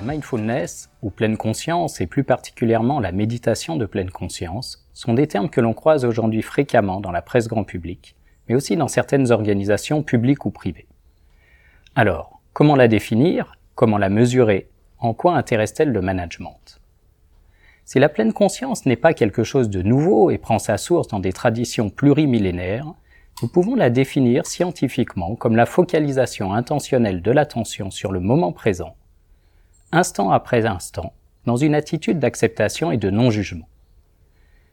La mindfulness, ou pleine conscience, et plus particulièrement la méditation de pleine conscience, sont des termes que l'on croise aujourd'hui fréquemment dans la presse grand public, mais aussi dans certaines organisations publiques ou privées. Alors, comment la définir? Comment la mesurer? En quoi intéresse-t-elle le management? Si la pleine conscience n'est pas quelque chose de nouveau et prend sa source dans des traditions plurimillénaires, nous pouvons la définir scientifiquement comme la focalisation intentionnelle de l'attention sur le moment présent, instant après instant, dans une attitude d'acceptation et de non-jugement.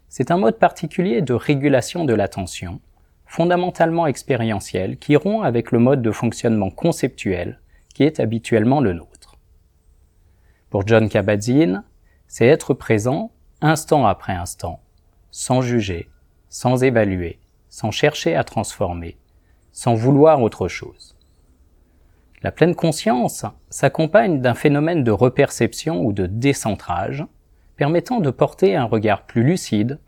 C'est un mode particulier de régulation de l'attention, fondamentalement expérientiel, qui rompt avec le mode de fonctionnement conceptuel qui est habituellement le nôtre. Pour John Kabat-Zinn, c'est être présent instant après instant, sans juger, sans évaluer, sans chercher à transformer, sans vouloir autre chose. La pleine conscience s'accompagne d'un phénomène de reperception ou de décentrage, permettant de porter un regard plus lucide,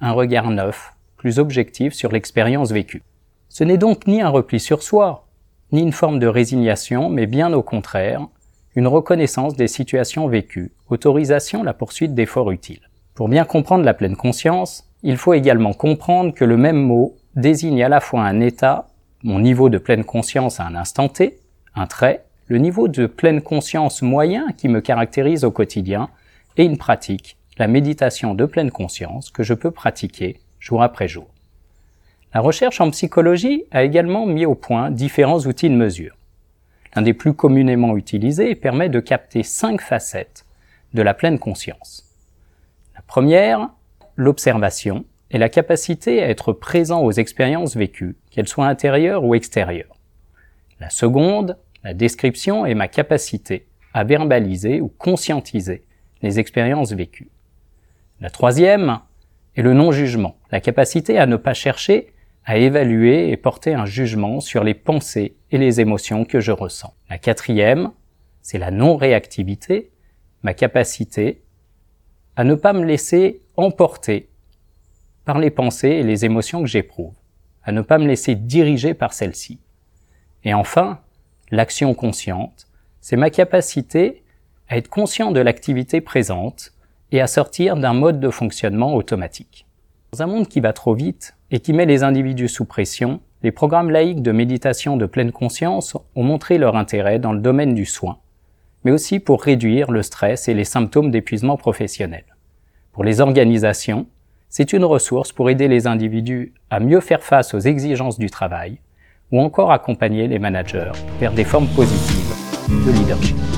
un regard neuf, plus objectif sur l'expérience vécue. Ce n'est donc ni un repli sur soi, ni une forme de résignation, mais bien au contraire, une reconnaissance des situations vécues, autorisation la poursuite d'efforts utiles. Pour bien comprendre la pleine conscience, il faut également comprendre que le même mot désigne à la fois un état, mon niveau de pleine conscience à un instant T, un trait, le niveau de pleine conscience moyen qui me caractérise au quotidien, et une pratique, la méditation de pleine conscience que je peux pratiquer jour après jour. La recherche en psychologie a également mis au point différents outils de mesure. L'un des plus communément utilisés permet de capter cinq facettes de la pleine conscience. La première, l'observation, est la capacité à être présent aux expériences vécues, qu'elles soient intérieures ou extérieures. La seconde, la description, est ma capacité à verbaliser ou conscientiser les expériences vécues. La troisième est le non-jugement, la capacité à ne pas chercher à évaluer et porter un jugement sur les pensées et les émotions que je ressens. La quatrième, c'est la non-réactivité, ma capacité à ne pas me laisser emporter par les pensées et les émotions que j'éprouve, à ne pas me laisser diriger par celles-ci. Et enfin, l'action consciente, c'est ma capacité à être conscient de l'activité présente et à sortir d'un mode de fonctionnement automatique. Dans un monde qui va trop vite et qui met les individus sous pression, les programmes laïques de méditation de pleine conscience ont montré leur intérêt dans le domaine du soin, mais aussi pour réduire le stress et les symptômes d'épuisement professionnel. Pour les organisations, c'est une ressource pour aider les individus à mieux faire face aux exigences du travail ou encore accompagner les managers vers des formes positives de leadership.